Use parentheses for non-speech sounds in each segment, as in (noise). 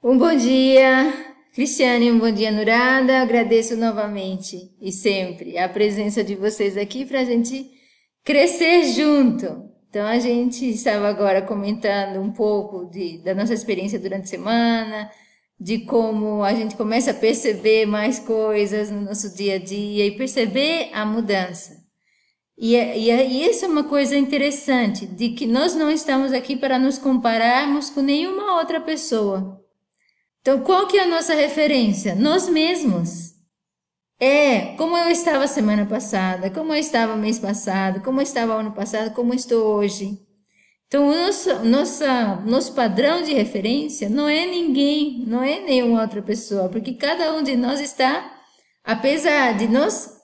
Um bom dia, Cristiane, um bom dia, Nurada. Agradeço novamente e sempre a presença de vocês aqui para a gente crescer junto. Então, a gente estava agora comentando um pouco de, da nossa experiência durante a semana, de como a gente começa a perceber mais coisas no nosso dia a dia e perceber a mudança. E, e, e isso é uma coisa interessante, de que nós não estamos aqui para nos compararmos com nenhuma outra pessoa. Então, qual que é a nossa referência? Nós mesmos. É como eu estava semana passada, como eu estava mês passado, como eu estava ano passado, como eu estou hoje. Então, o nosso, nossa, nosso padrão de referência não é ninguém, não é nenhuma outra pessoa, porque cada um de nós está, apesar de nós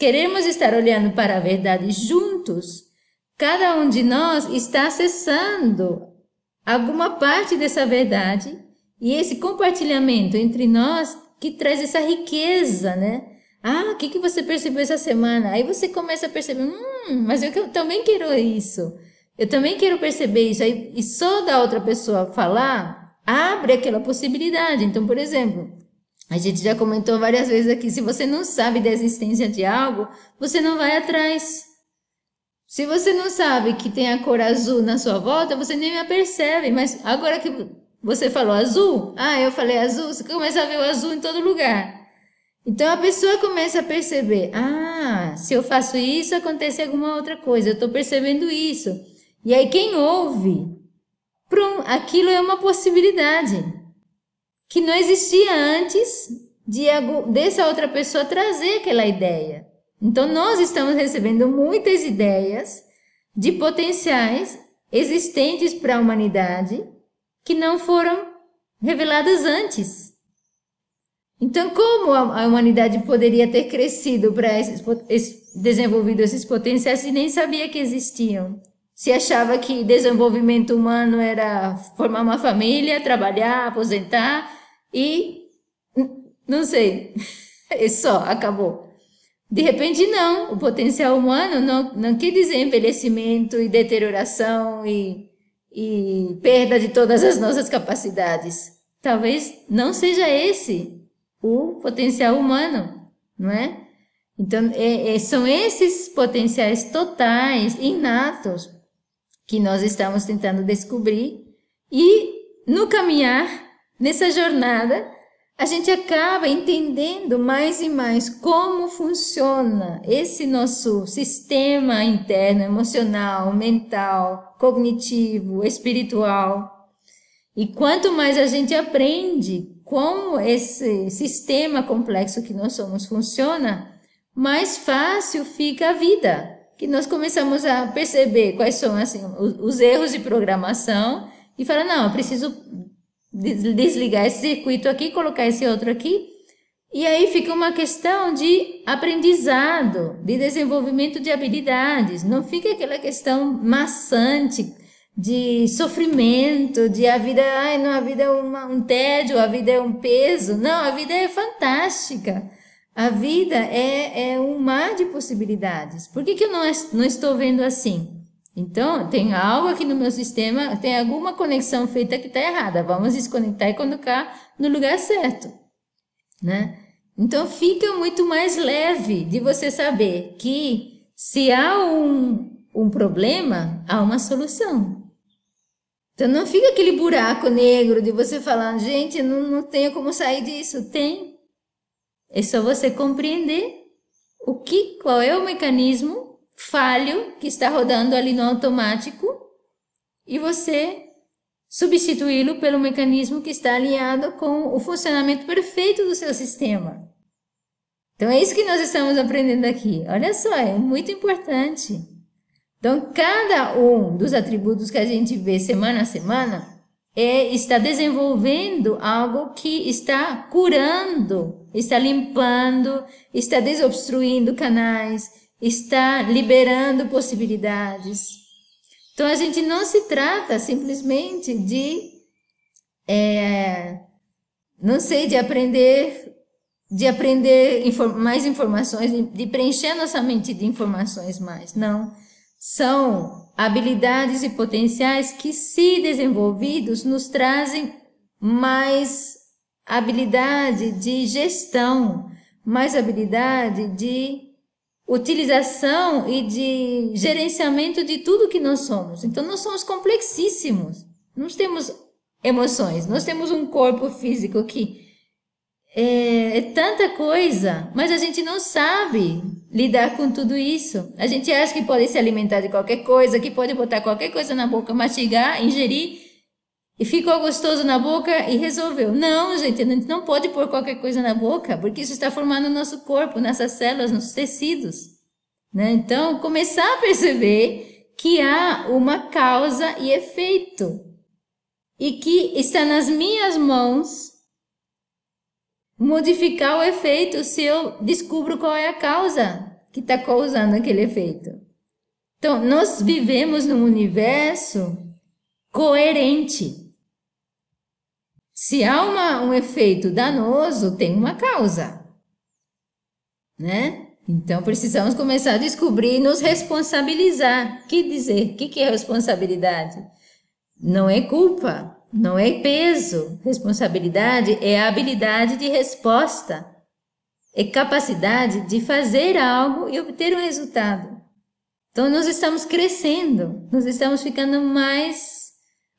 queremos estar olhando para a verdade juntos, cada um de nós está acessando alguma parte dessa verdade e esse compartilhamento entre nós que traz essa riqueza, né? Ah, o que, que você percebeu essa semana? Aí você começa a perceber, hum, mas eu, também quero isso. Eu também quero perceber isso. Aí, e só da outra pessoa falar, abre aquela possibilidade. Então, por exemplo, a gente já comentou várias vezes aqui, se você não sabe da existência de algo, você não vai atrás. Se você não sabe que tem a cor azul na sua volta, você nem a percebe. Mas agora que você falou azul? Ah, eu falei azul. Você começa a ver o azul em todo lugar. Então a pessoa começa a perceber: ah, se eu faço isso, acontece alguma outra coisa. Eu estou percebendo isso. E aí quem ouve, prum, aquilo é uma possibilidade que não existia antes de dessa outra pessoa trazer aquela ideia. Então nós estamos recebendo muitas ideias de potenciais existentes para a humanidade que não foram reveladas antes. Então, como a, humanidade poderia ter crescido para esses, desenvolvido esses potenciais se nem sabia que existiam? Se achava que desenvolvimento humano era formar uma família, trabalhar, aposentar e não sei, é (laughs) só, acabou. De repente, não. O potencial humano não, não quer dizer envelhecimento e deterioração e e perda de todas as nossas capacidades. Talvez não seja esse o potencial humano, não é? Então, é, é, são esses potenciais totais, inatos, que nós estamos tentando descobrir e no caminhar, nessa jornada, a gente acaba entendendo mais e mais como funciona esse nosso sistema interno, emocional, mental, cognitivo, espiritual. E quanto mais a gente aprende como esse sistema complexo que nós somos funciona, mais fácil fica a vida. Que nós começamos a perceber quais são assim, os erros de programação e falar: não, eu preciso desligar esse circuito aqui, colocar esse outro aqui. E aí fica uma questão de aprendizado, de desenvolvimento de habilidades. Não fica aquela questão maçante de sofrimento, de a vida, ai, não, a vida é uma, um tédio, a vida é um peso. Não, a vida é fantástica. A vida é, é um mar de possibilidades. Por que, que eu não, não estou vendo assim? Então, tem algo aqui no meu sistema, tem alguma conexão feita que está errada. Vamos desconectar e colocar no lugar certo, né? Então, fica muito mais leve de você saber que se há um, um problema, há uma solução. Então, não fica aquele buraco negro de você falando, gente, não, não tenho como sair disso. Tem. É só você compreender o que, qual é o mecanismo falho que está rodando ali no automático e você substituí-lo pelo mecanismo que está alinhado com o funcionamento perfeito do seu sistema. Então é isso que nós estamos aprendendo aqui. Olha só, é muito importante. Então, cada um dos atributos que a gente vê semana a semana é, está desenvolvendo algo que está curando, está limpando, está desobstruindo canais, está liberando possibilidades. Então a gente não se trata simplesmente de, é, não sei, de aprender, de aprender mais informações, de preencher nossa mente de informações mais. Não, são habilidades e potenciais que, se desenvolvidos, nos trazem mais habilidade de gestão, mais habilidade de utilização e de gerenciamento de tudo que nós somos. Então, nós somos complexíssimos. Nós temos emoções, nós temos um corpo físico que é, é, tanta coisa, mas a gente não sabe lidar com tudo isso. A gente acha que pode se alimentar de qualquer coisa, que pode botar qualquer coisa na boca, mastigar, ingerir e ficou gostoso na boca e resolveu. Não, gente, a gente não pode pôr qualquer coisa na boca, porque isso está formando o nosso corpo, nossas células, nossos tecidos. Né? Então, começar a perceber que há uma causa e efeito. E que está nas minhas mãos modificar o efeito se eu descubro qual é a causa que está causando aquele efeito. Então, nós vivemos num universo coerente. Se há uma, um efeito danoso, tem uma causa, né? Então precisamos começar a descobrir e nos responsabilizar. Que dizer? O que, que é responsabilidade? Não é culpa, não é peso. Responsabilidade é a habilidade de resposta, é capacidade de fazer algo e obter um resultado. Então, nós estamos crescendo, nós estamos ficando mais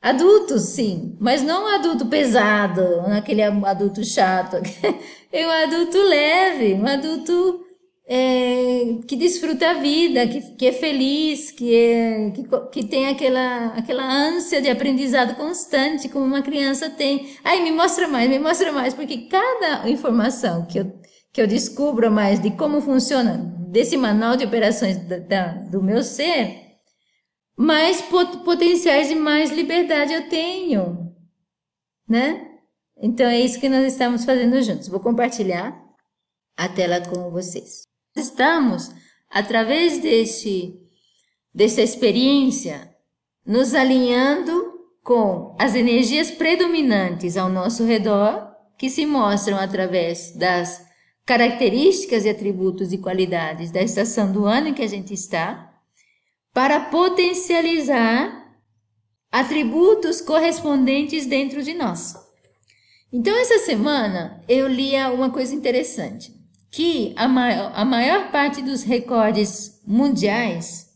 adultos, sim, mas não um adulto pesado, aquele adulto chato, (laughs) é um adulto leve, um adulto é, que desfruta a vida, que, que é feliz, que, é, que, que tem aquela, aquela ânsia de aprendizado constante, como uma criança tem. Ai, me mostra mais, me mostra mais, porque cada informação que eu, que eu descubro mais de como funciona desse manual de operações da, da, do meu ser, mais pot, potenciais e mais liberdade eu tenho, né? Então é isso que nós estamos fazendo juntos. Vou compartilhar a tela com vocês. Estamos, através deste, dessa experiência, nos alinhando com as energias predominantes ao nosso redor, que se mostram através das características e atributos e qualidades da estação do ano em que a gente está, para potencializar atributos correspondentes dentro de nós. Então, essa semana eu lia uma coisa interessante que a maior, a maior parte dos recordes mundiais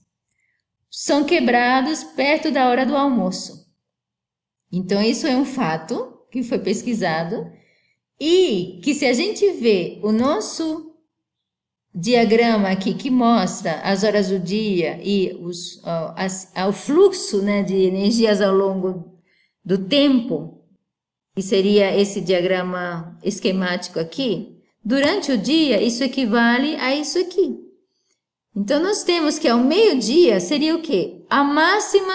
são quebrados perto da hora do almoço. Então, isso é um fato que foi pesquisado e que se a gente vê o nosso diagrama aqui que mostra as horas do dia e os, as, o fluxo né, de energias ao longo do tempo, que seria esse diagrama esquemático aqui, Durante o dia, isso equivale a isso aqui. Então, nós temos que ao meio-dia seria o quê? A máxima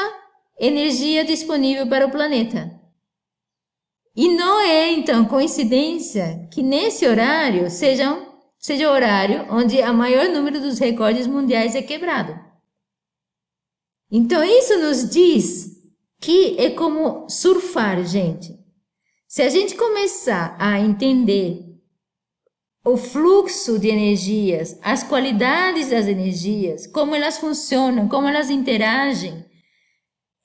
energia disponível para o planeta. E não é, então, coincidência que nesse horário seja, seja o horário onde a maior número dos recordes mundiais é quebrado. Então, isso nos diz que é como surfar, gente. Se a gente começar a entender o fluxo de energias, as qualidades das energias, como elas funcionam, como elas interagem.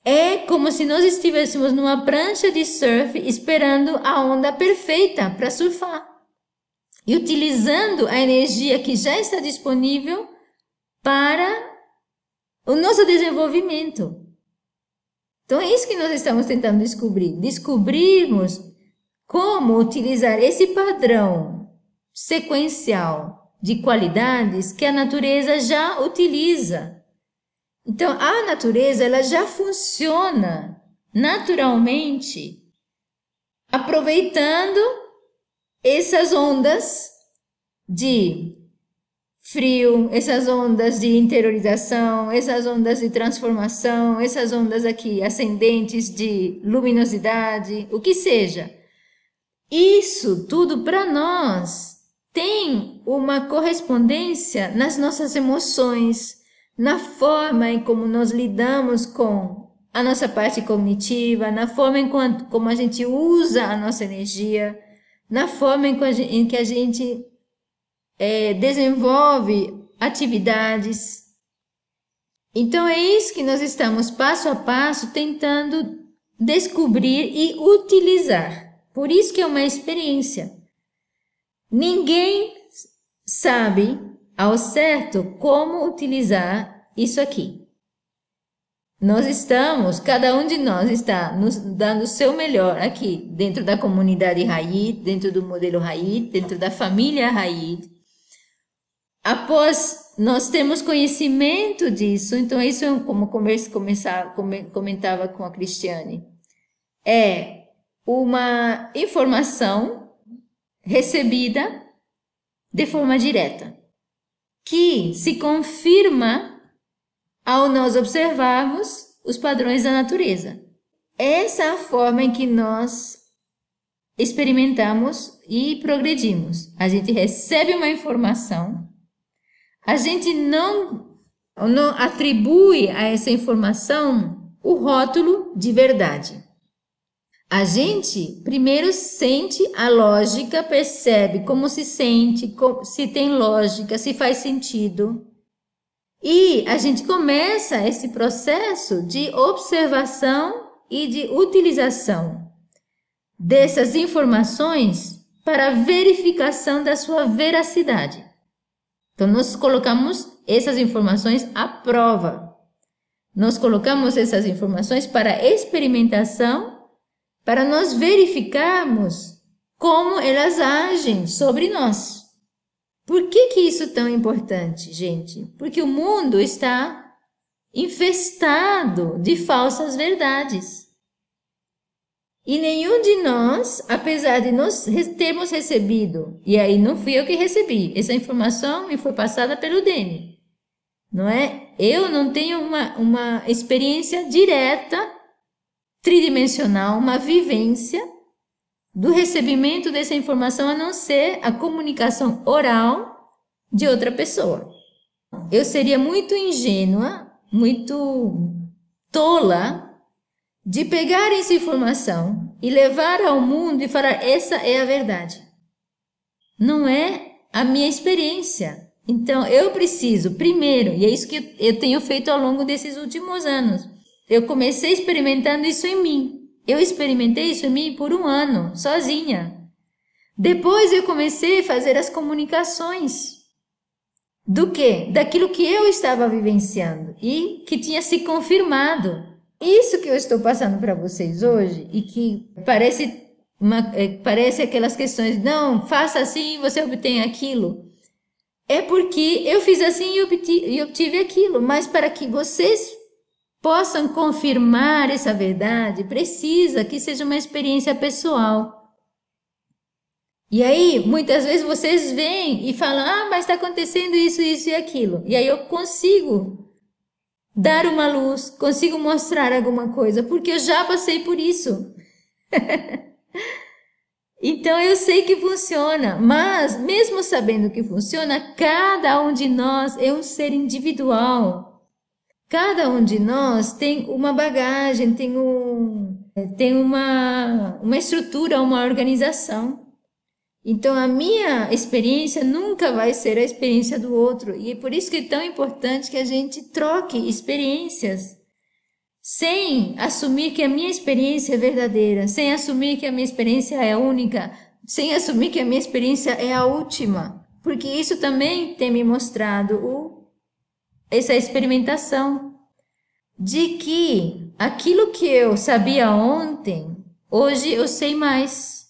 É como se nós estivéssemos numa prancha de surf esperando a onda perfeita para surfar e utilizando a energia que já está disponível para o nosso desenvolvimento. Então é isso que nós estamos tentando descobrir. Descobrirmos como utilizar esse padrão sequencial de qualidades que a natureza já utiliza. Então, a natureza ela já funciona naturalmente aproveitando essas ondas de frio, essas ondas de interiorização, essas ondas de transformação, essas ondas aqui ascendentes de luminosidade, o que seja. Isso tudo para nós tem uma correspondência nas nossas emoções, na forma em como nós lidamos com a nossa parte cognitiva, na forma em como a gente usa a nossa energia, na forma em que a gente é, desenvolve atividades. Então é isso que nós estamos passo a passo tentando descobrir e utilizar. Por isso que é uma experiência. Ninguém sabe ao certo como utilizar isso aqui. Nós estamos, cada um de nós está nos dando o seu melhor aqui, dentro da comunidade Raid, dentro do modelo Raid, dentro da família Raid. Após nós temos conhecimento disso, então isso é como começar, comentava com a Cristiane, é uma informação recebida de forma direta, que se confirma ao nós observarmos os padrões da natureza. Essa é a forma em que nós experimentamos e progredimos. A gente recebe uma informação, a gente não, não atribui a essa informação o rótulo de verdade. A gente primeiro sente a lógica, percebe como se sente, se tem lógica, se faz sentido. E a gente começa esse processo de observação e de utilização dessas informações para verificação da sua veracidade. Então, nós colocamos essas informações à prova. Nós colocamos essas informações para experimentação, para nós verificarmos como elas agem sobre nós. Por que, que isso é tão importante, gente? Porque o mundo está infestado de falsas verdades. E nenhum de nós, apesar de nós termos recebido, e aí não fui eu que recebi, essa informação me foi passada pelo Dene, não é? Eu não tenho uma, uma experiência direta, tridimensional, uma vivência do recebimento dessa informação a não ser a comunicação oral de outra pessoa. Eu seria muito ingênua, muito tola de pegar essa informação e levar ao mundo e falar: essa é a verdade. Não é a minha experiência. Então eu preciso, primeiro, e é isso que eu tenho feito ao longo desses últimos anos. Eu comecei experimentando isso em mim. Eu experimentei isso em mim por um ano, sozinha. Depois eu comecei a fazer as comunicações. Do que? Daquilo que eu estava vivenciando e que tinha se confirmado. Isso que eu estou passando para vocês hoje e que parece uma, é, parece aquelas questões, não, faça assim e você obtém aquilo. É porque eu fiz assim e obtive, e obtive aquilo, mas para que vocês possam confirmar essa verdade, precisa que seja uma experiência pessoal. E aí, muitas vezes vocês vêm e falam: Ah, mas está acontecendo isso, isso e aquilo. E aí eu consigo dar uma luz, consigo mostrar alguma coisa, porque eu já passei por isso. (laughs) então eu sei que funciona, mas mesmo sabendo que funciona, cada um de nós é um ser individual. Cada um de nós tem uma bagagem, tem, um, tem uma, uma estrutura, uma organização. Então, a minha experiência nunca vai ser a experiência do outro. E é por isso que é tão importante que a gente troque experiências, sem assumir que a minha experiência é verdadeira, sem assumir que a minha experiência é única, sem assumir que a minha experiência é a última. Porque isso também tem me mostrado o, essa experimentação de que aquilo que eu sabia ontem, hoje eu sei mais.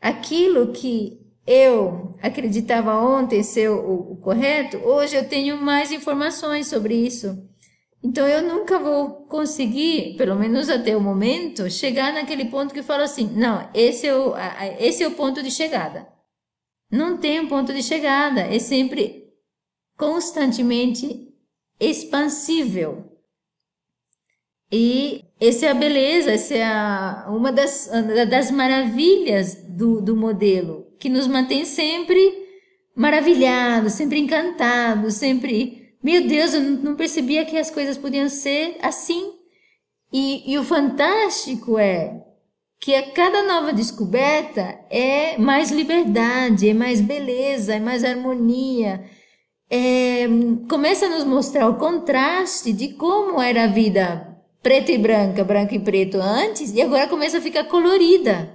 Aquilo que eu acreditava ontem ser o, o correto, hoje eu tenho mais informações sobre isso. Então eu nunca vou conseguir, pelo menos até o momento, chegar naquele ponto que falo assim, não, esse é o, esse é o ponto de chegada. Não tem um ponto de chegada, é sempre constantemente expansível. E essa é a beleza, essa é a, uma das, das maravilhas do, do modelo, que nos mantém sempre maravilhados, sempre encantados, sempre. Meu Deus, eu não percebia que as coisas podiam ser assim. E, e o fantástico é que a cada nova descoberta é mais liberdade, é mais beleza, é mais harmonia. É, começa a nos mostrar o contraste de como era a vida preta e branca, branco e preto antes, e agora começa a ficar colorida.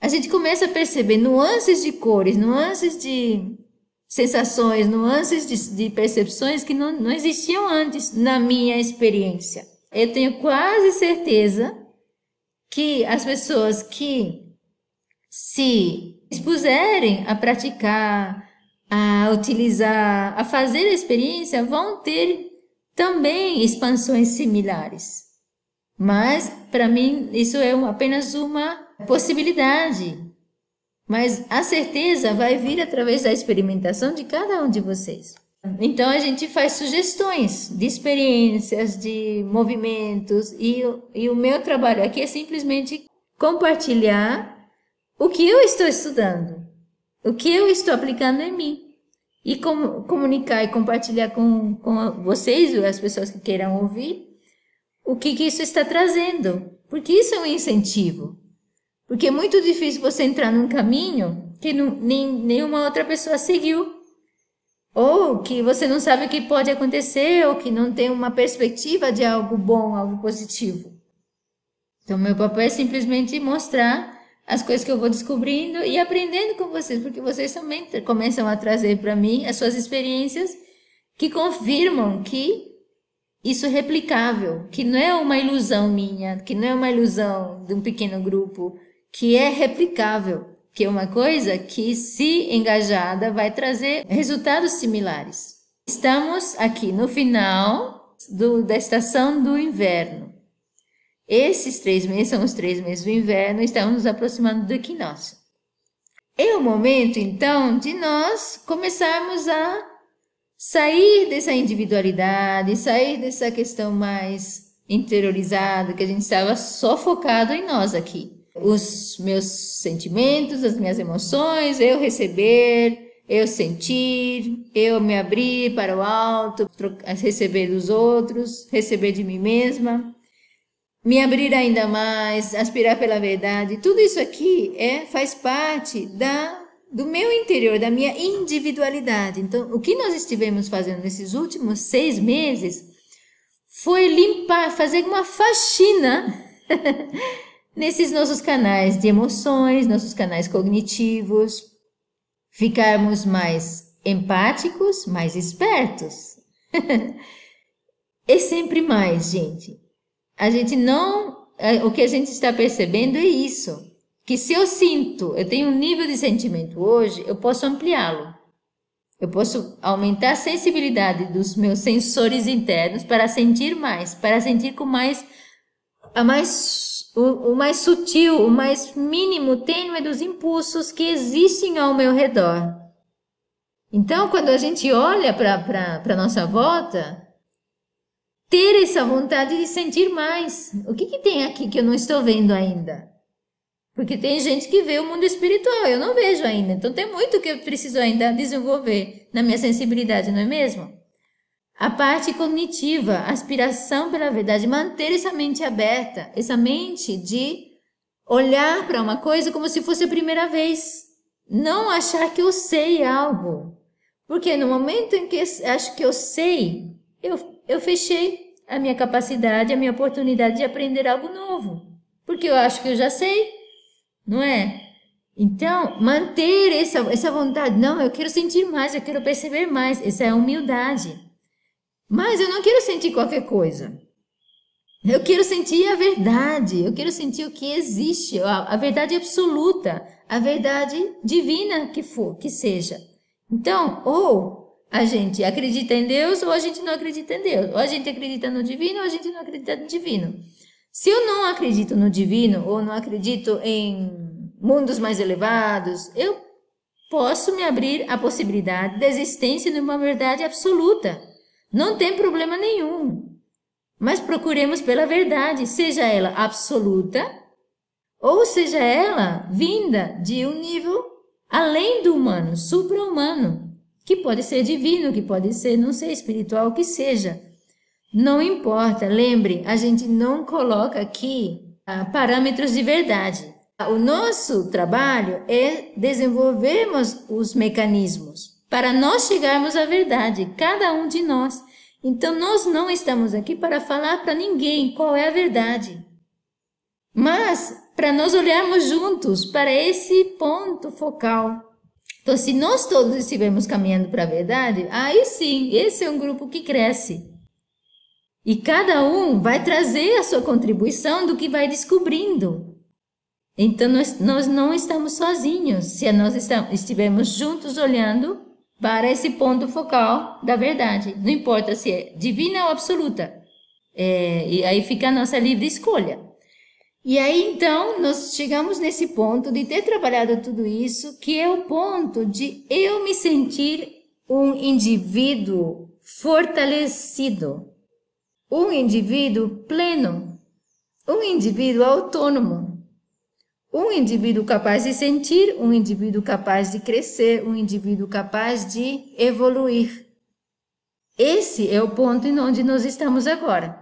a gente começa a perceber nuances de cores, nuances de sensações, nuances de, de percepções que não, não existiam antes na minha experiência. Eu tenho quase certeza que as pessoas que se expuserem a praticar, a utilizar, a fazer a experiência, vão ter também expansões similares. Mas, para mim, isso é apenas uma possibilidade. Mas a certeza vai vir através da experimentação de cada um de vocês. Então a gente faz sugestões de experiências, de movimentos, e, e o meu trabalho aqui é simplesmente compartilhar o que eu estou estudando, o que eu estou aplicando em mim. E com, comunicar e compartilhar com, com vocês, as pessoas que queiram ouvir, o que, que isso está trazendo. Porque isso é um incentivo. Porque é muito difícil você entrar num caminho que não, nem, nenhuma outra pessoa seguiu. Ou que você não sabe o que pode acontecer, ou que não tem uma perspectiva de algo bom, algo positivo. Então, meu papel é simplesmente mostrar as coisas que eu vou descobrindo e aprendendo com vocês, porque vocês também começam a trazer para mim as suas experiências que confirmam que isso é replicável, que não é uma ilusão minha, que não é uma ilusão de um pequeno grupo, que é replicável, que é uma coisa que, se engajada, vai trazer resultados similares. Estamos aqui no final do, da estação do inverno. Esses três meses são os três meses do inverno, estamos nos aproximando do equinócio. É o momento, então, de nós começarmos a sair dessa individualidade, sair dessa questão mais interiorizada, que a gente estava só focado em nós aqui. Os meus sentimentos, as minhas emoções, eu receber, eu sentir, eu me abrir para o alto, receber dos outros, receber de mim mesma me abrir ainda mais, aspirar pela verdade, tudo isso aqui é faz parte da do meu interior, da minha individualidade. Então, o que nós estivemos fazendo nesses últimos seis meses foi limpar, fazer uma faxina (laughs) nesses nossos canais de emoções, nossos canais cognitivos, ficarmos mais empáticos, mais espertos. é (laughs) sempre mais, gente. A gente não. É, o que a gente está percebendo é isso. Que se eu sinto, eu tenho um nível de sentimento hoje, eu posso ampliá-lo. Eu posso aumentar a sensibilidade dos meus sensores internos para sentir mais, para sentir com mais a mais o, o mais sutil, o mais mínimo, tênue dos impulsos que existem ao meu redor. Então, quando a gente olha para a nossa volta, ter essa vontade de sentir mais. O que, que tem aqui que eu não estou vendo ainda? Porque tem gente que vê o mundo espiritual, eu não vejo ainda. Então tem muito que eu preciso ainda desenvolver na minha sensibilidade, não é mesmo? A parte cognitiva, aspiração pela verdade, manter essa mente aberta, essa mente de olhar para uma coisa como se fosse a primeira vez. Não achar que eu sei algo. Porque no momento em que acho que eu sei, eu eu fechei a minha capacidade, a minha oportunidade de aprender algo novo, porque eu acho que eu já sei, não é? Então, manter essa, essa vontade, não, eu quero sentir mais, eu quero perceber mais, essa é humildade. Mas eu não quero sentir qualquer coisa. Eu quero sentir a verdade, eu quero sentir o que existe, a, a verdade absoluta, a verdade divina que for, que seja. Então, ou a gente acredita em Deus ou a gente não acredita em Deus. Ou a gente acredita no divino ou a gente não acredita no divino. Se eu não acredito no divino ou não acredito em mundos mais elevados, eu posso me abrir à possibilidade da existência de uma verdade absoluta. Não tem problema nenhum. Mas procuremos pela verdade, seja ela absoluta ou seja ela vinda de um nível além do humano, supra-humano que pode ser divino, que pode ser, não sei, espiritual, que seja. Não importa, lembre, a gente não coloca aqui ah, parâmetros de verdade. O nosso trabalho é desenvolvermos os mecanismos para nós chegarmos à verdade, cada um de nós. Então, nós não estamos aqui para falar para ninguém qual é a verdade. Mas para nós olharmos juntos para esse ponto focal. Então, se nós todos estivermos caminhando para a verdade, aí sim, esse é um grupo que cresce. E cada um vai trazer a sua contribuição do que vai descobrindo. Então, nós, nós não estamos sozinhos se nós estamos, estivermos juntos olhando para esse ponto focal da verdade. Não importa se é divina ou absoluta. É, e aí fica a nossa livre escolha. E aí então nós chegamos nesse ponto de ter trabalhado tudo isso, que é o ponto de eu me sentir um indivíduo fortalecido, um indivíduo pleno, um indivíduo autônomo, um indivíduo capaz de sentir, um indivíduo capaz de crescer, um indivíduo capaz de evoluir. Esse é o ponto em onde nós estamos agora,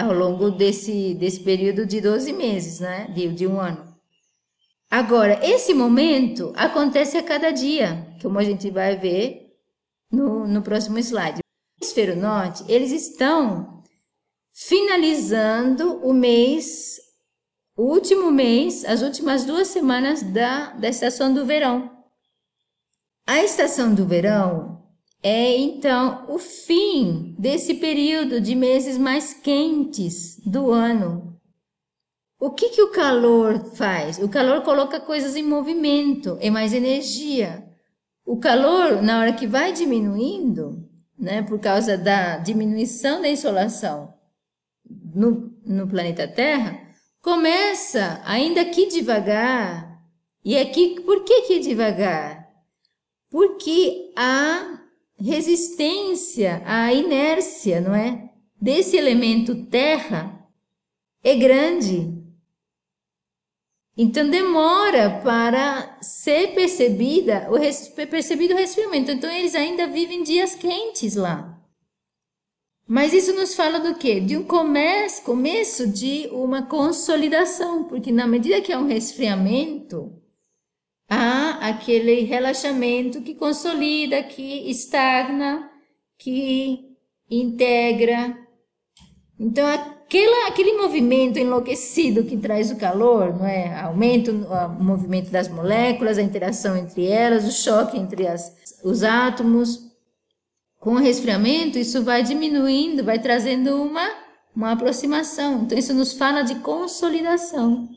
ao longo desse, desse período de 12 meses, né? de, de um ano. Agora, esse momento acontece a cada dia, como a gente vai ver no, no próximo slide hemisfério norte, eles estão finalizando o mês, o último mês, as últimas duas semanas da, da estação do verão. A estação do verão é então o fim desse período de meses mais quentes do ano. O que, que o calor faz? O calor coloca coisas em movimento, é mais energia. O calor, na hora que vai diminuindo, né, por causa da diminuição da insolação no, no planeta Terra, começa, ainda que devagar, e aqui, por que que devagar? Porque a resistência, a inércia, não é? Desse elemento terra é grande. Então demora para ser percebida o percebido o resfriamento. Então eles ainda vivem dias quentes lá. Mas isso nos fala do quê? De um começo, começo de uma consolidação, porque na medida que há um resfriamento, há aquele relaxamento que consolida, que estagna, que integra. Então Aquela, aquele movimento enlouquecido que traz o calor, não é? Aumenta o, movimento das moléculas, a interação entre elas, o choque entre as, os átomos. Com o resfriamento, isso vai diminuindo, vai trazendo uma, uma aproximação. Então, isso nos fala de consolidação.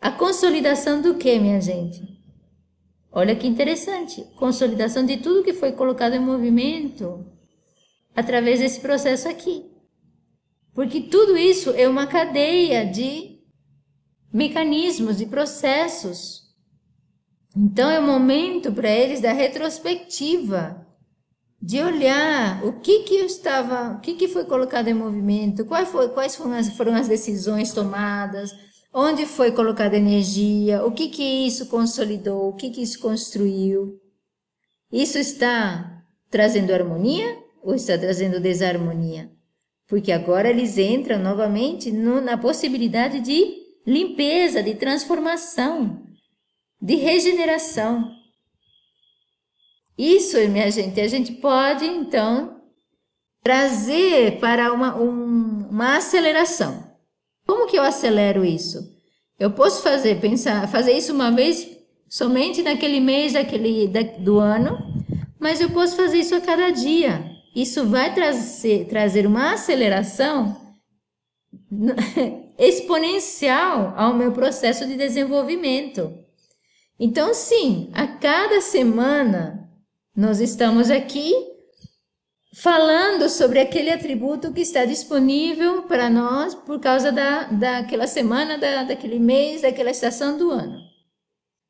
A consolidação do que, minha gente? Olha que interessante. Consolidação de tudo que foi colocado em movimento através desse processo aqui. Porque tudo isso é uma cadeia de mecanismos, de processos. Então é o momento para eles da retrospectiva, de olhar o que que eu estava, o que que foi colocado em movimento, quais, foi, quais foram, as, foram as decisões tomadas, onde foi colocada energia, o que que isso consolidou, o que que isso construiu. Isso está trazendo harmonia ou está trazendo desarmonia? porque agora eles entram novamente no, na possibilidade de limpeza, de transformação, de regeneração. Isso, minha gente, a gente pode então trazer para uma, um, uma aceleração. Como que eu acelero isso? Eu posso fazer pensar, fazer isso uma vez somente naquele mês daquele, da, do ano, mas eu posso fazer isso a cada dia isso vai trazer, trazer uma aceleração (laughs) exponencial ao meu processo de desenvolvimento. Então, sim, a cada semana nós estamos aqui falando sobre aquele atributo que está disponível para nós por causa da, daquela semana, da, daquele mês, daquela estação do ano.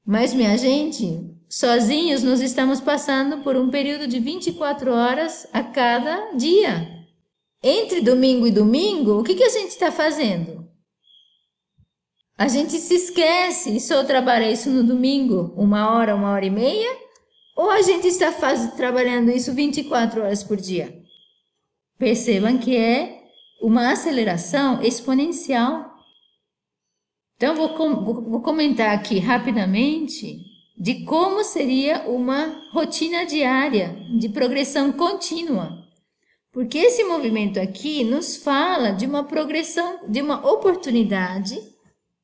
Mas, minha gente, Sozinhos, nós estamos passando por um período de 24 horas a cada dia. Entre domingo e domingo, o que, que a gente está fazendo? A gente se esquece e só trabalha isso no domingo, uma hora, uma hora e meia? Ou a gente está faz, trabalhando isso 24 horas por dia? Percebam que é uma aceleração exponencial. Então, vou, com, vou comentar aqui rapidamente de como seria uma rotina diária de progressão contínua. Porque esse movimento aqui nos fala de uma progressão, de uma oportunidade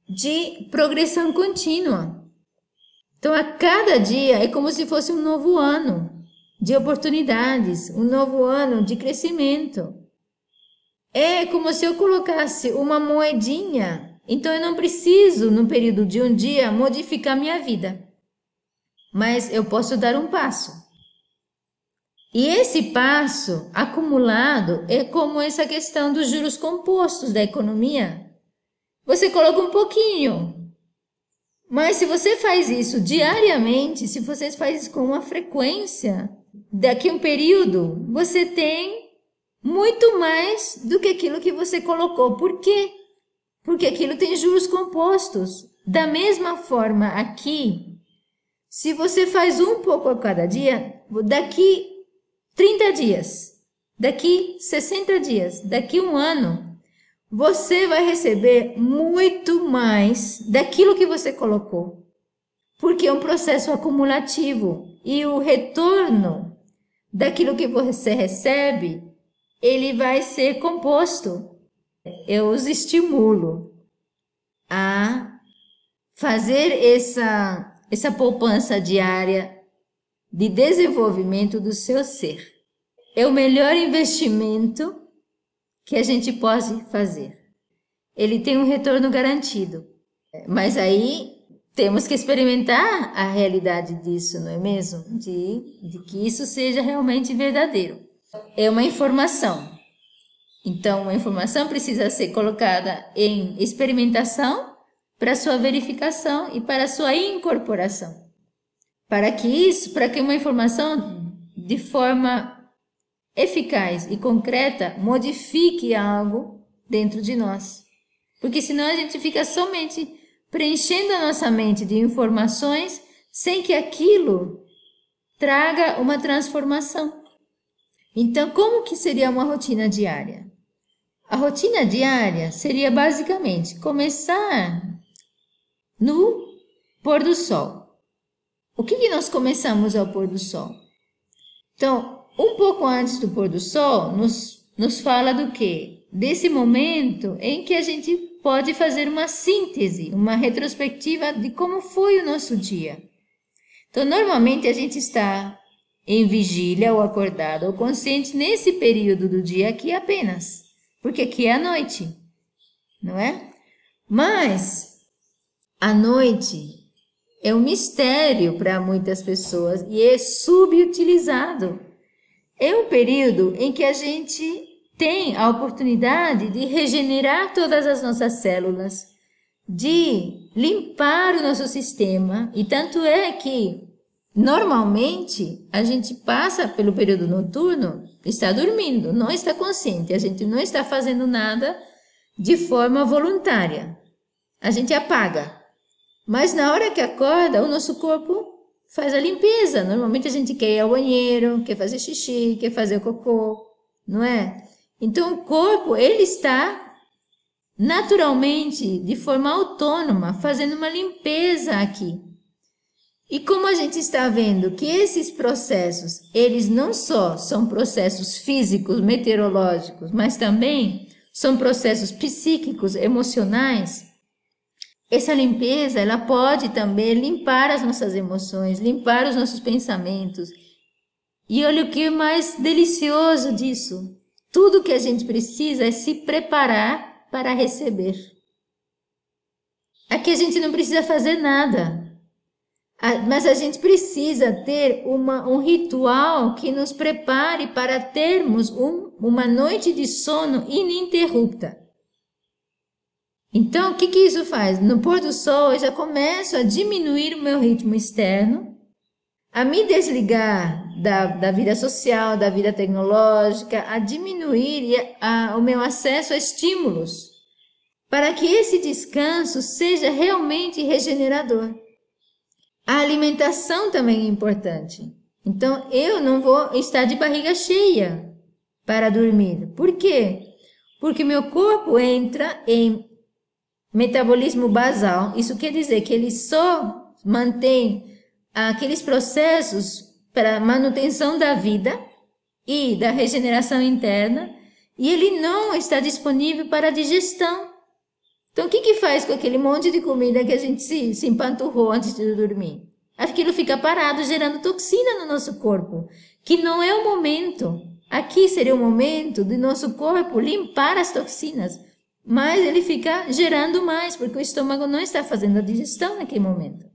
de progressão contínua. Então, a cada dia é como se fosse um novo ano de oportunidades, um novo ano de crescimento. É como se eu colocasse uma moedinha. Então, eu não preciso, no período de um dia, modificar minha vida. Mas eu posso dar um passo. E esse passo acumulado é como essa questão dos juros compostos da economia. Você coloca um pouquinho, mas se você faz isso diariamente, se você faz isso com uma frequência, daqui a um período, você tem muito mais do que aquilo que você colocou. Por quê? Porque aquilo tem juros compostos. Da mesma forma, aqui, se você faz um pouco a cada dia, daqui 30 dias, daqui 60 dias, daqui um ano, você vai receber muito mais daquilo que você colocou. Porque é um processo acumulativo e o retorno daquilo que você recebe, ele vai ser composto. Eu os estimulo a fazer essa, essa poupança diária de desenvolvimento do seu ser. É o melhor investimento que a gente pode fazer. Ele tem um retorno garantido. Mas aí temos que experimentar a realidade disso, não é mesmo? De, de que isso seja realmente verdadeiro. É uma informação. Então, a informação precisa ser colocada em experimentação para sua verificação e para sua incorporação para que isso, para que uma informação de forma eficaz e concreta modifique algo dentro de nós. Porque senão a gente fica somente preenchendo a nossa mente de informações sem que aquilo traga uma transformação. Então, como que seria uma rotina diária? A rotina diária seria basicamente começar no pôr do sol. O que, que nós começamos ao pôr do sol? Então, um pouco antes do pôr do sol, nos, nos fala do que? Desse momento em que a gente pode fazer uma síntese, uma retrospectiva de como foi o nosso dia. Então, normalmente a gente está em vigília ou acordado ou consciente nesse período do dia aqui apenas, porque aqui é a noite, não é? Mas a noite é um mistério para muitas pessoas e é subutilizado. É um período em que a gente tem a oportunidade de regenerar todas as nossas células, de limpar o nosso sistema, e tanto é que normalmente a gente passa pelo período noturno, está dormindo, não está consciente, a gente não está fazendo nada de forma voluntária. A gente apaga. Mas na hora que acorda, o nosso corpo faz a limpeza. Normalmente a gente quer ir ao banheiro, quer fazer xixi, quer fazer cocô, não é? Então o corpo, ele está naturalmente, de forma autônoma, fazendo uma limpeza aqui. E como a gente está vendo que esses processos, eles não só são processos físicos, meteorológicos, mas também são processos psíquicos, emocionais, essa limpeza, ela pode também limpar as nossas emoções, limpar os nossos pensamentos. E olha o que é mais delicioso disso. Tudo que a gente precisa é se preparar para receber. Aqui a gente não precisa fazer nada, mas a gente precisa ter uma, um ritual que nos prepare para termos um, uma noite de sono ininterrupta. Então, o que, que isso faz? No pôr do sol, eu já começo a diminuir o meu ritmo externo, a me desligar da, da vida social, da vida tecnológica, a diminuir a, a, o meu acesso a estímulos, para que esse descanso seja realmente regenerador. A alimentação também é importante. Então, eu não vou estar de barriga cheia para dormir. Por quê? Porque meu corpo entra em metabolismo basal, isso quer dizer que ele só mantém aqueles processos para manutenção da vida e da regeneração interna, e ele não está disponível para digestão. Então, o que que faz com aquele monte de comida que a gente se, se empanturrou antes de dormir? Aquilo fica parado, gerando toxina no nosso corpo, que não é o momento. Aqui seria o momento de nosso corpo limpar as toxinas, mas ele fica gerando mais, porque o estômago não está fazendo a digestão naquele momento.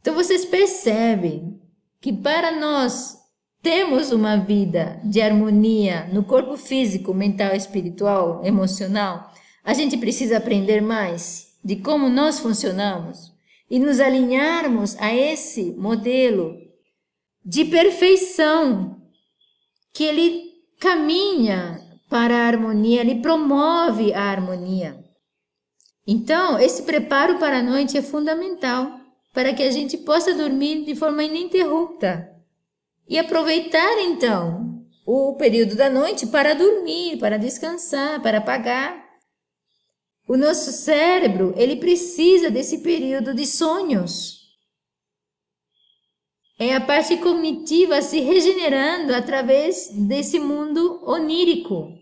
Então, vocês percebem que para nós termos uma vida de harmonia no corpo físico, mental, espiritual, emocional, a gente precisa aprender mais de como nós funcionamos e nos alinharmos a esse modelo de perfeição que ele caminha para a harmonia, ele promove a harmonia. Então, esse preparo para a noite é fundamental para que a gente possa dormir de forma ininterrupta e aproveitar então o período da noite para dormir, para descansar, para apagar o nosso cérebro, ele precisa desse período de sonhos. É a parte cognitiva se regenerando através desse mundo onírico.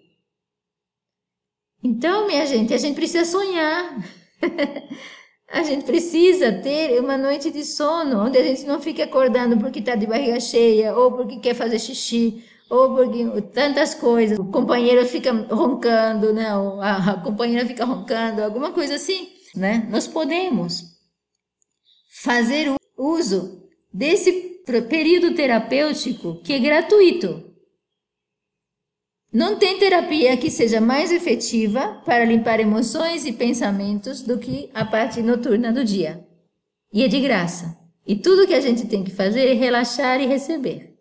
Então, minha gente, a gente precisa sonhar. (laughs) a gente precisa ter uma noite de sono, onde a gente não fique acordando porque está de barriga cheia, ou porque quer fazer xixi, ou porque tantas coisas, o companheiro fica roncando, né? A, a companheira fica roncando, alguma coisa assim, né? Nós podemos fazer uso desse período terapêutico que é gratuito. Não tem terapia que seja mais efetiva para limpar emoções e pensamentos do que a parte noturna do dia. E é de graça. E tudo que a gente tem que fazer é relaxar e receber.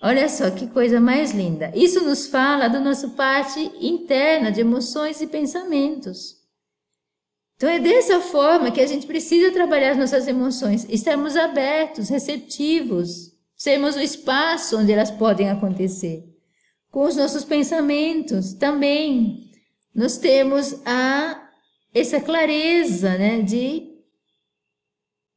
Olha só que coisa mais linda. Isso nos fala da nossa parte interna de emoções e pensamentos. Então é dessa forma que a gente precisa trabalhar as nossas emoções, estarmos abertos, receptivos, sermos o espaço onde elas podem acontecer. Com os nossos pensamentos também, nós temos a essa clareza, né, de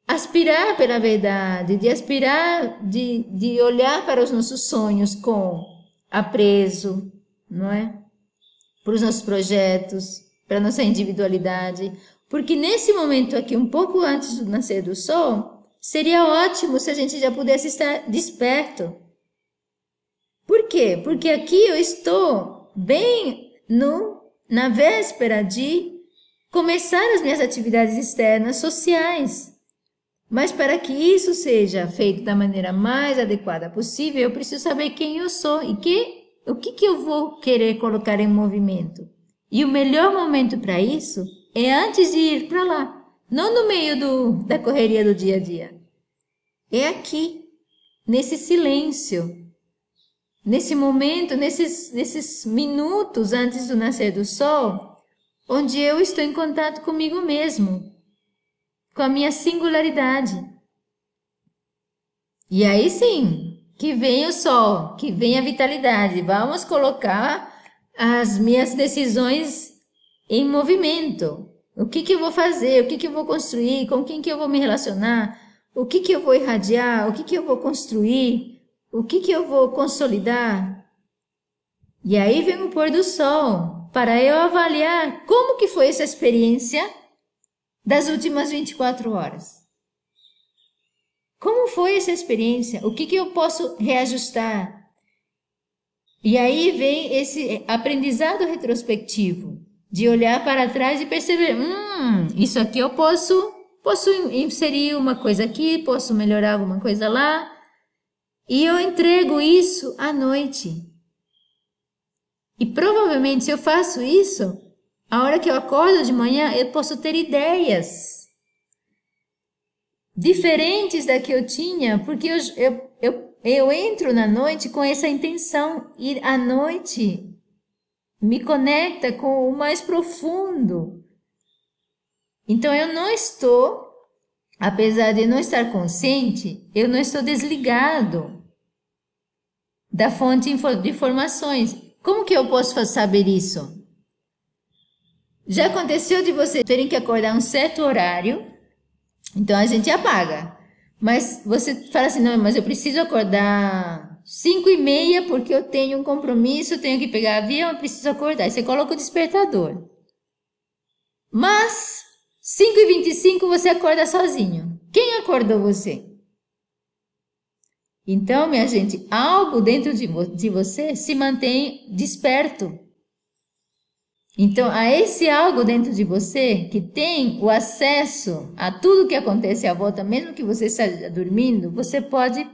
aspirar pela verdade, de aspirar, de, de olhar para os nossos sonhos com apreço, não é? Para os nossos projetos, para a nossa individualidade. Porque nesse momento aqui, um pouco antes do nascer do sol, seria ótimo se a gente já pudesse estar desperto. Por quê? Porque aqui eu estou bem no, na véspera de começar as minhas atividades externas sociais. Mas para que isso seja feito da maneira mais adequada possível, eu preciso saber quem eu sou e que, o que, que eu vou querer colocar em movimento. E o melhor momento para isso é antes de ir para lá, não no meio do, da correria do dia a dia. É aqui, nesse silêncio, nesse momento, nesses, nesses minutos antes do nascer do sol, onde eu estou em contato comigo mesmo, com a minha singularidade. E aí sim, que vem o sol, que vem a vitalidade. Vamos colocar as minhas decisões em movimento. O que, que eu vou fazer? O que, que eu vou construir? Com quem que eu vou me relacionar? O que, que eu vou irradiar? O que, que eu vou construir? O que, que eu vou consolidar? E aí vem o pôr do sol, para eu avaliar como que foi essa experiência das últimas 24 horas. Como foi essa experiência? O que, que eu posso reajustar? E aí vem esse aprendizado retrospectivo, de olhar para trás e perceber, hum, isso aqui eu posso, posso inserir uma coisa aqui, posso melhorar alguma coisa lá, e eu entrego isso à noite. E provavelmente se eu faço isso, a hora que eu acordo de manhã, eu posso ter ideias diferentes da que eu tinha, porque eu, eu, eu, eu entro na noite com essa intenção. E a noite me conecta com o mais profundo. Então eu não estou, apesar de não estar consciente, eu não estou desligado da fonte de informações. Como que eu posso saber isso? Já aconteceu de você terem que acordar um certo horário, então a gente apaga. Mas você fala assim, não, mas eu preciso acordar 5 e meia porque eu tenho um compromisso, tenho que pegar avião, eu preciso acordar. Aí você coloca o despertador. Mas 5 e 25 você acorda sozinho. Quem acordou você? Então, minha gente, algo dentro de, de você se mantém desperto. Então, a esse algo dentro de você que tem o acesso a tudo que acontece à volta, mesmo que você esteja dormindo, você pode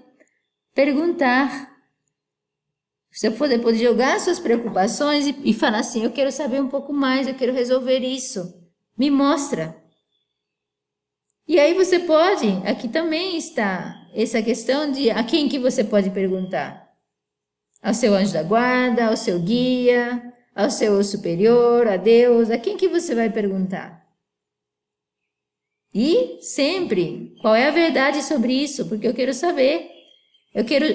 perguntar. Você pode, pode jogar suas preocupações e, e falar assim: Eu quero saber um pouco mais, eu quero resolver isso. Me mostra. E aí você pode, aqui também está essa questão de a quem que você pode perguntar? Ao seu anjo da guarda, ao seu guia, ao seu superior, a Deus, a quem que você vai perguntar? E sempre, qual é a verdade sobre isso? Porque eu quero saber. Eu quero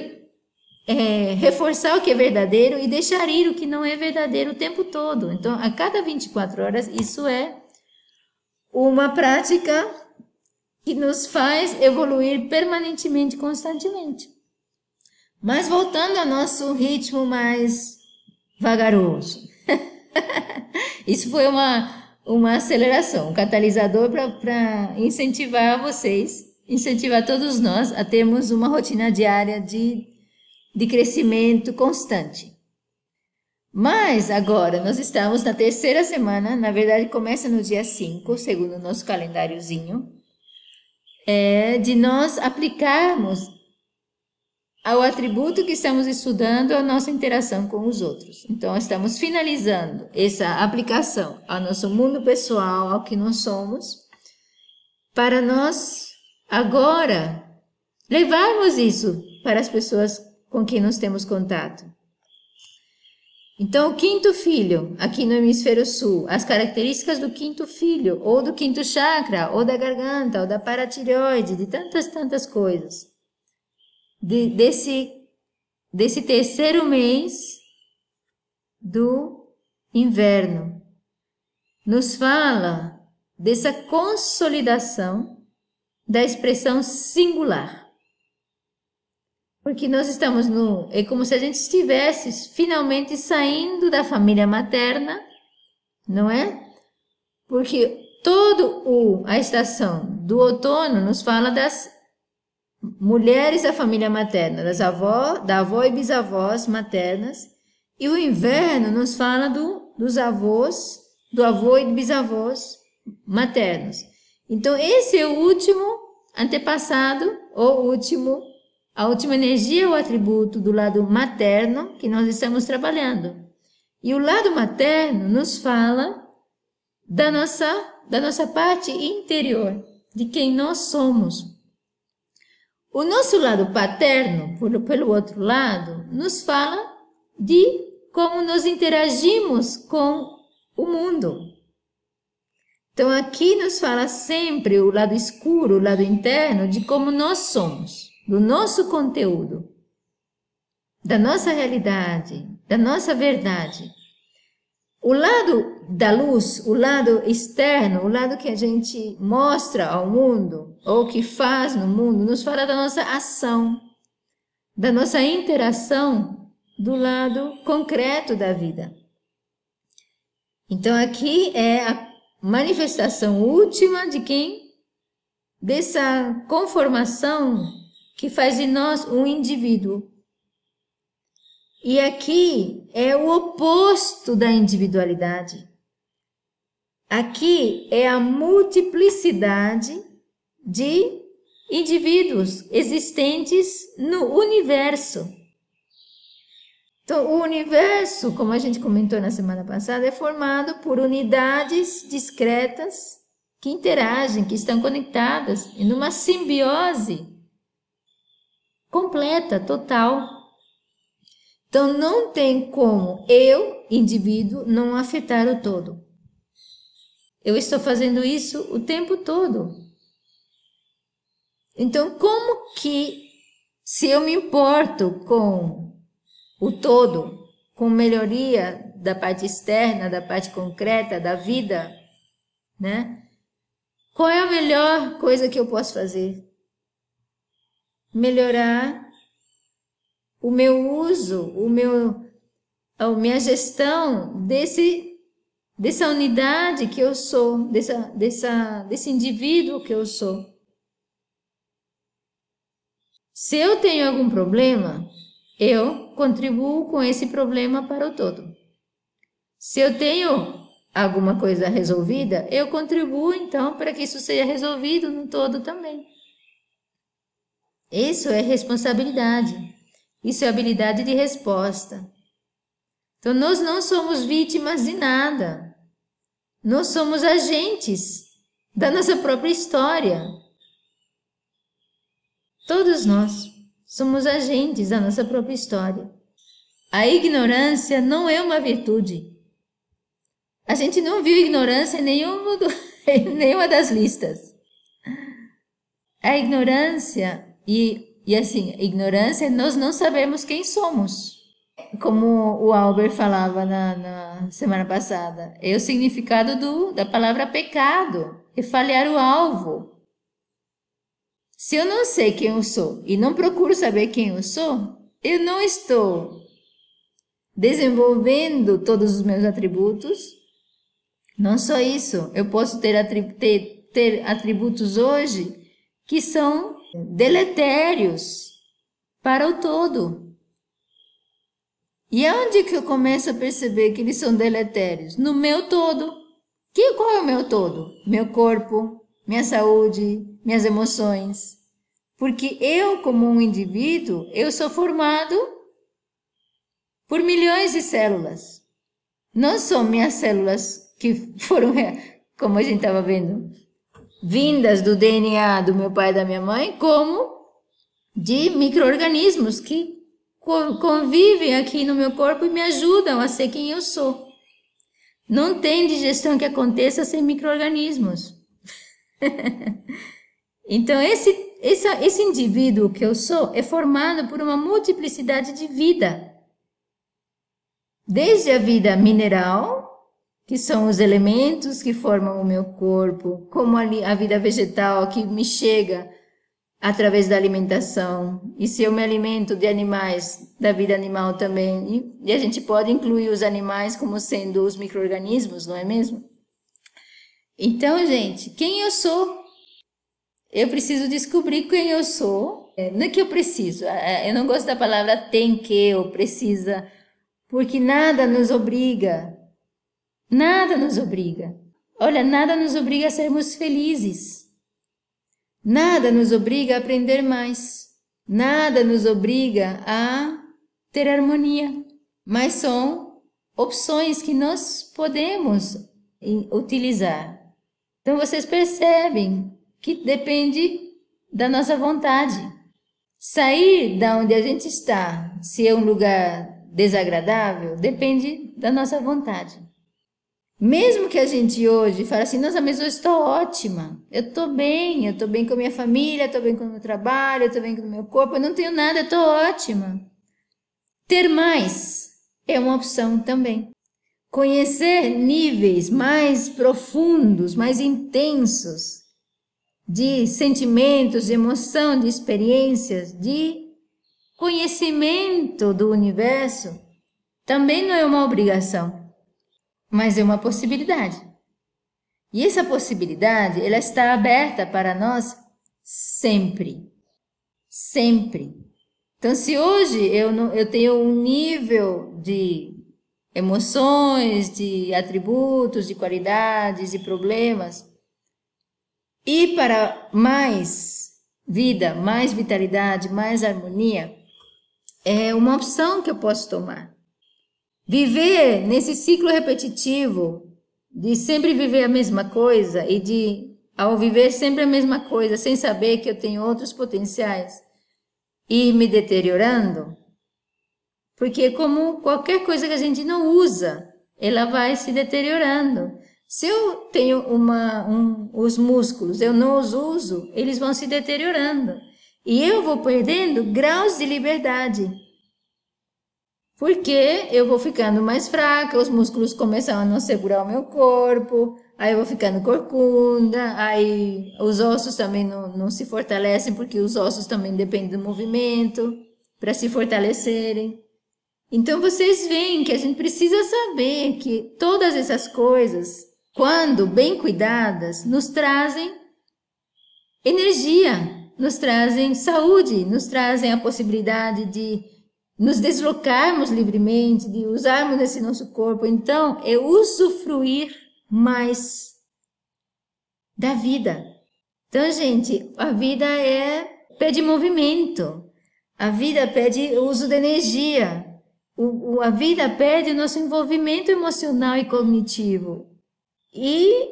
é, reforçar o que é verdadeiro e deixar ir o que não é verdadeiro o tempo todo. Então, a cada 24 horas, isso é uma prática que nos faz evoluir permanentemente, constantemente. Mas voltando ao nosso ritmo mais vagaroso. (laughs) Isso foi uma, uma aceleração, um catalisador para incentivar vocês, incentivar todos nós a termos uma rotina diária de, de crescimento constante. Mas agora nós estamos na terceira semana, na verdade começa no dia 5, segundo o nosso calendáriozinho, é de nós aplicarmos ao atributo que estamos estudando a nossa interação com os outros. Então, estamos finalizando essa aplicação ao nosso mundo pessoal, ao que nós somos, para nós agora levarmos isso para as pessoas com quem nós temos contato. Então, o quinto filho, aqui no hemisfério sul, as características do quinto filho, ou do quinto chakra, ou da garganta, ou da paratireoide, de tantas, tantas coisas. De, desse, desse terceiro mês do inverno. Nos fala dessa consolidação da expressão singular. Porque nós estamos no. É como se a gente estivesse finalmente saindo da família materna, não é? Porque todo o a estação do outono nos fala das mulheres da família materna, das avó, da avó e bisavós maternas, e o inverno nos fala do, dos avós, do avô e bisavós maternos. Então esse é o último antepassado ou último a última energia é o atributo do lado materno que nós estamos trabalhando. E o lado materno nos fala da nossa, da nossa parte interior, de quem nós somos. O nosso lado paterno, por, pelo outro lado, nos fala de como nós interagimos com o mundo. Então aqui nos fala sempre o lado escuro, o lado interno, de como nós somos do nosso conteúdo, da nossa realidade, da nossa verdade. O lado da luz, o lado externo, o lado que a gente mostra ao mundo, ou que faz no mundo, nos fala da nossa ação, da nossa interação do lado concreto da vida. Então aqui é a manifestação última de quem? Dessa conformação que faz de nós um indivíduo. E aqui é o oposto da individualidade. Aqui é a multiplicidade de indivíduos existentes no universo. Então, o universo, como a gente comentou na semana passada, é formado por unidades discretas que interagem, que estão conectadas em uma simbiose completa, total. Então não tem como eu, indivíduo, não afetar o todo. Eu estou fazendo isso o tempo todo. Então, como que, se eu me importo com o todo, com melhoria da parte externa, da parte concreta da vida, né? Qual é a melhor coisa que eu posso fazer? Melhorar o meu uso, o meu, a minha gestão desse dessa unidade que eu sou, dessa, dessa, desse indivíduo que eu sou. Se eu tenho algum problema, eu contribuo com esse problema para o todo. Se eu tenho alguma coisa resolvida, eu contribuo então para que isso seja resolvido no todo também. Isso é responsabilidade. Isso é habilidade de resposta. Então nós não somos vítimas de nada. Nós somos agentes da nossa própria história. Todos nós somos agentes da nossa própria história. A ignorância não é uma virtude. A gente não viu ignorância em nenhuma, do, (laughs) em nenhuma das listas. A ignorância, e, e assim, ignorância, nós não sabemos quem somos. Como o Albert falava na, na semana passada, é o significado do, da palavra pecado, é falhar o alvo. Se eu não sei quem eu sou e não procuro saber quem eu sou, eu não estou desenvolvendo todos os meus atributos não só isso, eu posso ter, ter, ter atributos hoje que são deletérios para o todo. E aonde que eu começo a perceber que eles são deletérios? No meu todo. Que, qual é o meu todo? Meu corpo, minha saúde, minhas emoções. Porque eu, como um indivíduo, eu sou formado por milhões de células. Não são minhas células que (laughs) foram, como a gente estava vendo, vindas do DNA do meu pai e da minha mãe, como de micro-organismos que convivem aqui no meu corpo e me ajudam a ser quem eu sou. Não tem digestão que aconteça sem micro-organismos. (laughs) então, esse, esse, esse indivíduo que eu sou é formado por uma multiplicidade de vida. Desde a vida mineral, que são os elementos que formam o meu corpo, como a vida vegetal que me chega através da alimentação. E se eu me alimento de animais, da vida animal também, e, a gente pode incluir os animais como sendo os micro-organismos, não é mesmo? Então, gente, quem eu sou? Eu preciso descobrir quem eu sou. É, não é que eu preciso, é, eu não gosto da palavra tem que ou precisa, porque nada nos obriga Nada nos obriga. Olha, nada nos obriga a sermos felizes. Nada nos obriga a aprender mais. Nada nos obriga a ter harmonia. Mas são opções que nós podemos utilizar. Então vocês percebem que depende da nossa vontade. Sair da onde a gente está, se é um lugar desagradável, depende da nossa vontade. Mesmo que a gente hoje fale assim, nossa, mas eu estou ótima, eu estou bem, eu estou bem com a minha família, estou bem com o meu trabalho, estou bem com o meu corpo, eu não tenho nada, eu estou ótima. Ter mais é uma opção também. Conhecer níveis mais profundos, mais intensos de sentimentos, de emoção, de experiências, de conhecimento do universo, também não é uma obrigação mas é uma possibilidade. E essa possibilidade, ela está aberta para nós sempre. Sempre. Então, se hoje eu, não, eu tenho um nível de emoções, de atributos, de qualidades, de problemas, e para mais vida, mais vitalidade, mais harmonia, é uma opção que eu posso tomar. Viver nesse ciclo repetitivo de sempre viver a mesma coisa e de, ao viver sempre a mesma coisa, sem saber que eu tenho outros potenciais, e me deteriorando, porque como qualquer coisa que a gente não usa, ela vai se deteriorando. Se eu tenho uma, um, os músculos, eu não os uso, eles vão se deteriorando. E eu vou perdendo graus de liberdade. Porque eu vou ficando mais fraca, os músculos começam a não segurar o meu corpo, aí eu vou ficando corcunda, aí os ossos também não, não se fortalecem, porque os ossos também dependem do movimento para se fortalecerem. Então vocês veem que a gente precisa saber que todas essas coisas, quando bem cuidadas, nos trazem energia, nos trazem saúde, nos trazem a possibilidade de nos deslocarmos livremente, de usarmos esse nosso corpo. Então, é usufruir mais da vida. Então, gente, a vida é pede movimento. A vida pede uso de energia. O, o, a vida pede o nosso envolvimento emocional e cognitivo. E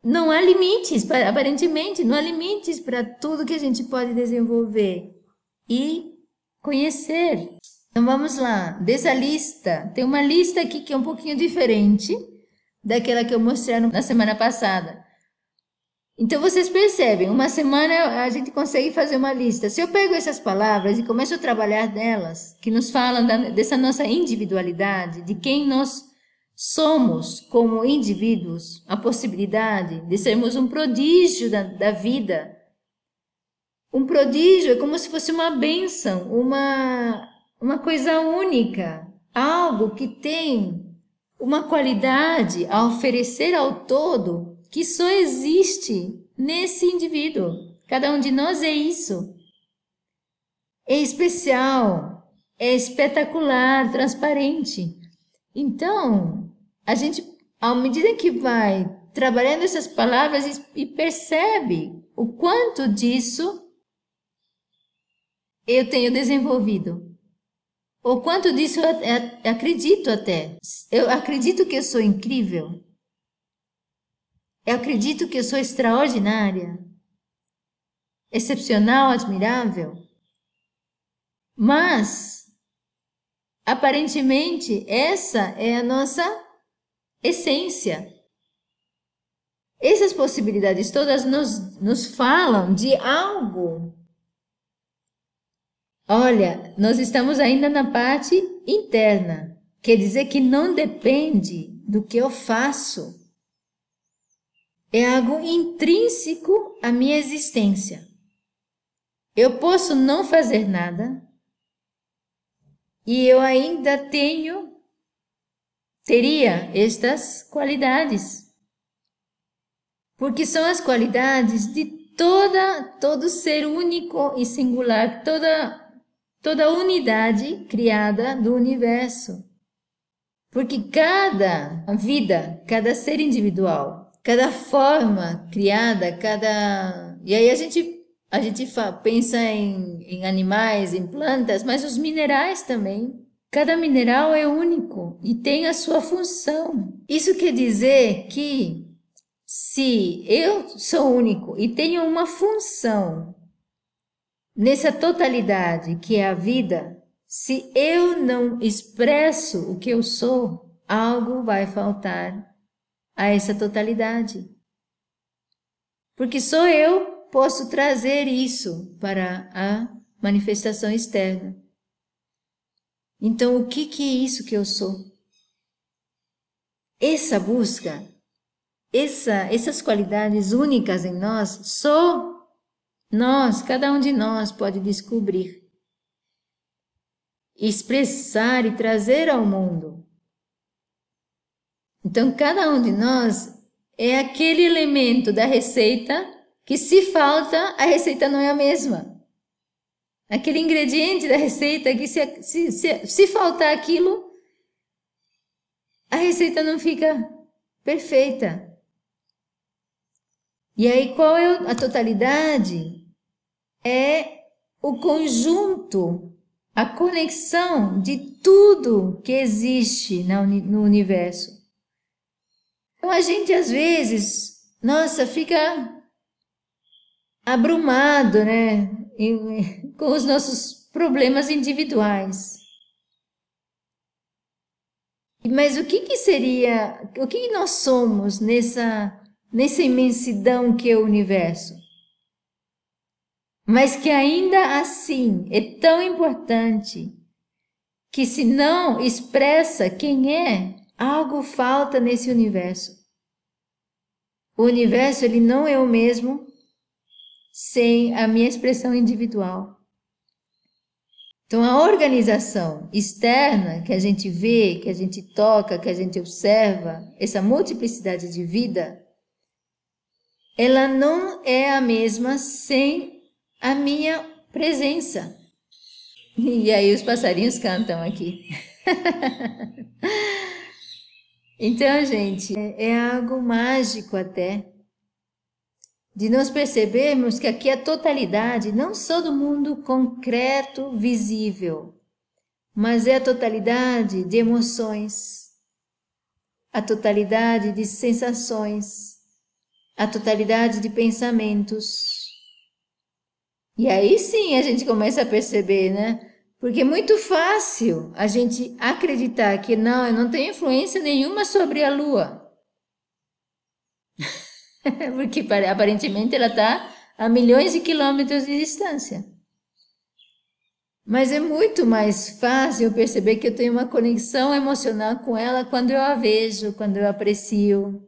não há limites, aparentemente, não há limites para tudo que a gente pode desenvolver e conhecer. Então vamos lá, dessa lista, tem uma lista aqui que é um pouquinho diferente daquela que eu mostrei na semana passada. Então vocês percebem, uma semana a gente consegue fazer uma lista. Se eu pego essas palavras e começo a trabalhar nelas, que nos falam da, dessa nossa individualidade, de quem nós somos como indivíduos a possibilidade de sermos um prodígio da, da vida. Um prodígio é como se fosse uma bênção, uma, uma coisa única, algo que tem uma qualidade a oferecer ao todo que só existe nesse indivíduo. Cada um de nós é isso. É especial, é espetacular, transparente. Então, a gente, à medida que vai trabalhando essas palavras e percebe o quanto disso eu tenho desenvolvido. O quanto disso eu acredito até. Eu acredito que eu sou incrível. Eu acredito que eu sou extraordinária, excepcional, admirável. Mas, aparentemente, essa é a nossa essência. Essas possibilidades todas nos, nos falam de algo. Olha, nós estamos ainda na parte interna. Quer dizer que não depende do que eu faço. É algo intrínseco à minha existência. Eu posso não fazer nada e eu ainda tenho teria estas qualidades. Porque são as qualidades de toda todo ser único e singular, toda toda unidade criada do universo. Porque cada vida, cada ser individual, cada forma criada, cada e aí a gente a gente pensa em, em animais, em plantas, mas os minerais também. Cada mineral é único e tem a sua função. Isso quer dizer que se eu sou único e tenho uma função nessa totalidade que é a vida, se eu não expresso o que eu sou, algo vai faltar a essa totalidade. Porque só eu posso trazer isso para a manifestação externa. Então, o que, que é isso que eu sou? Essa busca, essa, essas qualidades únicas em nós, só nós, cada um de nós pode descobrir, expressar e trazer ao mundo. Então, cada um de nós é aquele elemento da receita que, se falta, a receita não é a mesma aquele ingrediente da receita que se, se, se, se faltar aquilo, a receita não fica perfeita. E aí, qual é a totalidade? É o conjunto, a conexão de tudo que existe no universo. Então a gente às vezes, nossa, fica abrumado, né? (laughs) com os nossos problemas individuais. Mas o que, que seria, o que, nós somos nessa, nessa imensidão que é o universo? Mas que ainda assim é tão importante que se não expressa quem é, algo falta nesse universo. O universo ele não é o mesmo sem a minha expressão individual. Então, a organização externa que a gente vê, que a gente toca, que a gente observa, essa multiplicidade de vida, ela não é a mesma sem a minha presença. E aí os passarinhos cantam aqui. (laughs) então, gente, é algo mágico até de nós percebermos que aqui a totalidade não só do mundo concreto, visível, mas é a totalidade de emoções, a totalidade de sensações, a totalidade de pensamentos. E aí sim a gente começa a perceber, né? Porque é muito fácil a gente acreditar que não, eu não tenho influência nenhuma sobre a lua. (laughs) Porque aparentemente ela está a milhões de quilômetros de distância. Mas é muito mais fácil perceber que eu tenho uma conexão emocional com ela quando eu a vejo, quando eu aprecio.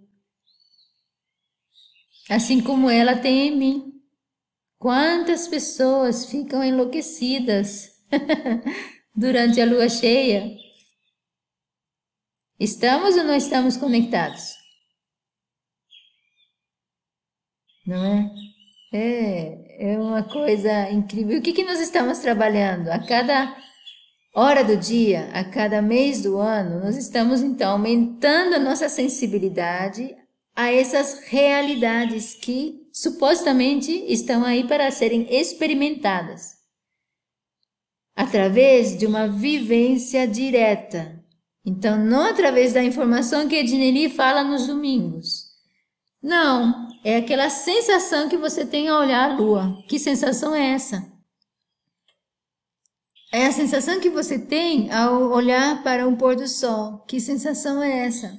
Assim como ela tem em mim. Quantas pessoas ficam enlouquecidas (laughs) durante a lua cheia? Estamos ou não estamos conectados? não é? É, é uma coisa incrível. O que, que nós estamos trabalhando? A cada hora do dia, a cada mês do ano, nós estamos então aumentando a nossa sensibilidade a essas realidades que supostamente estão aí para serem experimentadas através de uma vivência direta. Então, não através da informação que a Edneli fala nos domingos. Não, é aquela sensação que você tem ao olhar a lua. Que sensação é essa? É a sensação que você tem ao olhar para um pôr do sol. Que sensação é essa?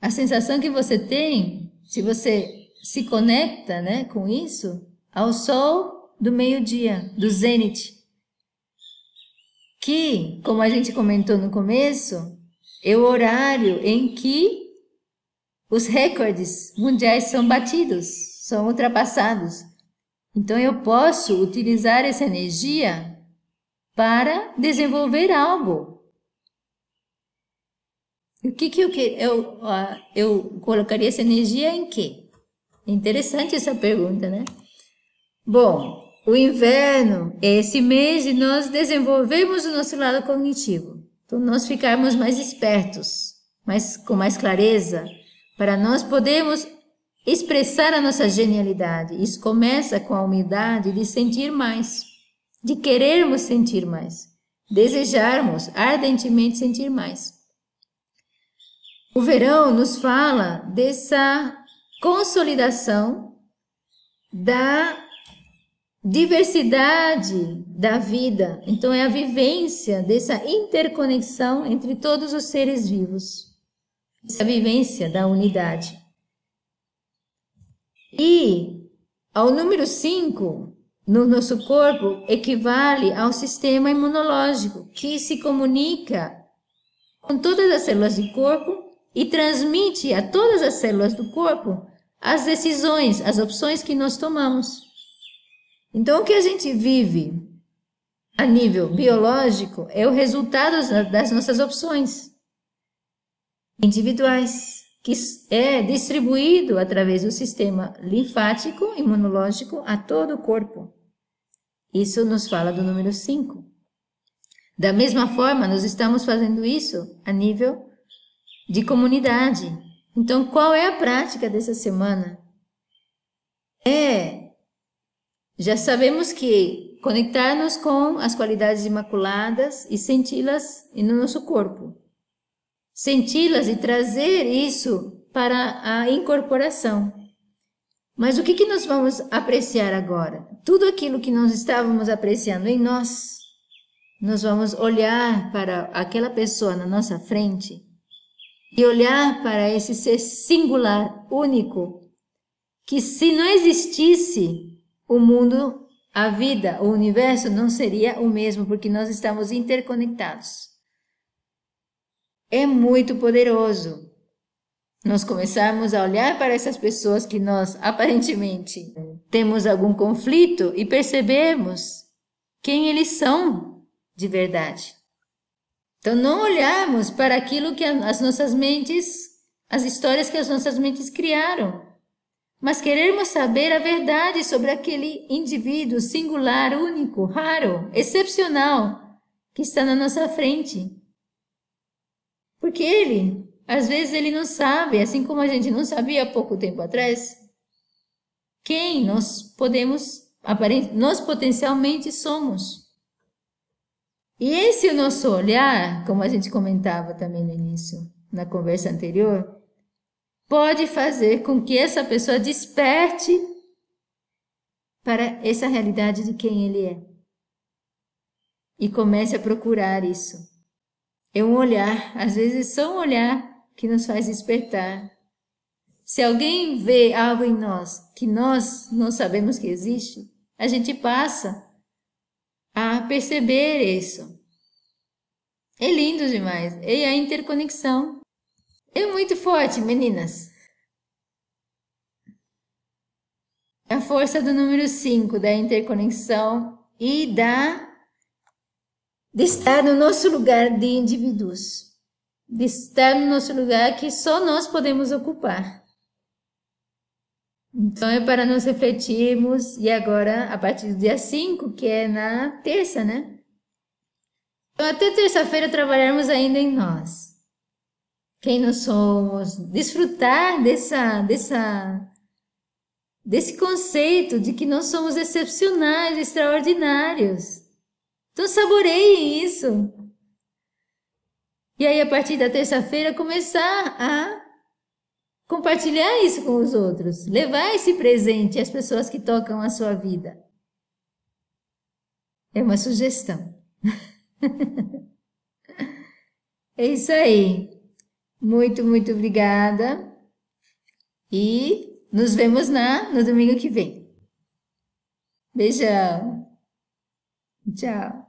A sensação que você tem, se você se conecta né, com isso, ao sol do meio-dia, do zênite. Que, como a gente comentou no começo, é o horário em que os recordes mundiais são batidos, são ultrapassados. Então eu posso utilizar essa energia para desenvolver algo. O que, que eu, eu, eu colocaria essa energia em quê? Interessante essa pergunta, né? Bom, o inverno é esse mês e nós desenvolvemos o nosso lado cognitivo. Então, nós ficarmos mais espertos, mais, com mais clareza, para nós podermos expressar a nossa genialidade. Isso começa com a humildade de sentir mais, de querermos sentir mais, desejarmos ardentemente sentir mais. O verão nos fala dessa consolidação da diversidade da vida. Então, é a vivência dessa interconexão entre todos os seres vivos essa vivência da unidade. E ao número 5 no nosso corpo equivale ao sistema imunológico, que se comunica com todas as células do corpo e transmite a todas as células do corpo as decisões, as opções que nós tomamos. Então, o que a gente vive a nível biológico é o resultado das nossas opções individuais, que é distribuído através do sistema linfático imunológico a todo o corpo. Isso nos fala do número 5. Da mesma forma, nós estamos fazendo isso a nível de comunidade. Então, qual é a prática dessa semana? É, já sabemos que conectar-nos com as qualidades imaculadas e senti-las no nosso corpo senti-las e trazer isso para a incorporação. Mas o que, que nós vamos apreciar agora? Tudo aquilo que nós estávamos apreciando em nós, nós vamos olhar para aquela pessoa na nossa frente e olhar para esse ser singular, único, que se não existisse o mundo, a vida, o universo não seria o mesmo, porque nós estamos interconectados é muito poderoso. Nós começarmos a olhar para essas pessoas que nós aparentemente temos algum conflito e percebemos quem eles são de verdade. Então, não olharmos para aquilo que as nossas mentes, as histórias que as nossas mentes criaram, mas queremos saber a verdade sobre aquele indivíduo singular, único, raro, excepcional que está na nossa frente. Porque ele, às vezes, ele não sabe, assim como a gente não sabia há pouco tempo atrás, quem nós podemos, nós potencialmente somos. E esse nosso olhar, como a gente comentava também no início, na conversa anterior, pode fazer com que essa pessoa desperte para essa realidade de quem ele é. E comece a procurar isso. É um olhar, às vezes só um olhar que nos faz despertar. Se alguém vê algo em nós que nós não sabemos que existe, a gente passa a perceber isso. É lindo demais. E a interconexão é muito forte, meninas. A força do número 5 da interconexão e da de estar no nosso lugar de indivíduos, de estar no nosso lugar que só nós podemos ocupar. Então é para nós refletirmos, e agora a partir do dia 5, que é na terça, né? Então até terça-feira trabalharmos ainda em nós. Quem nós somos, desfrutar dessa, dessa, desse conceito de que nós somos excepcionais, extraordinários. Então saboreiem isso. E aí a partir da terça-feira começar a compartilhar isso com os outros, levar esse presente às pessoas que tocam a sua vida. É uma sugestão. (laughs) é isso aí. Muito, muito obrigada. E nos vemos na no domingo que vem. Beijão. Tchau.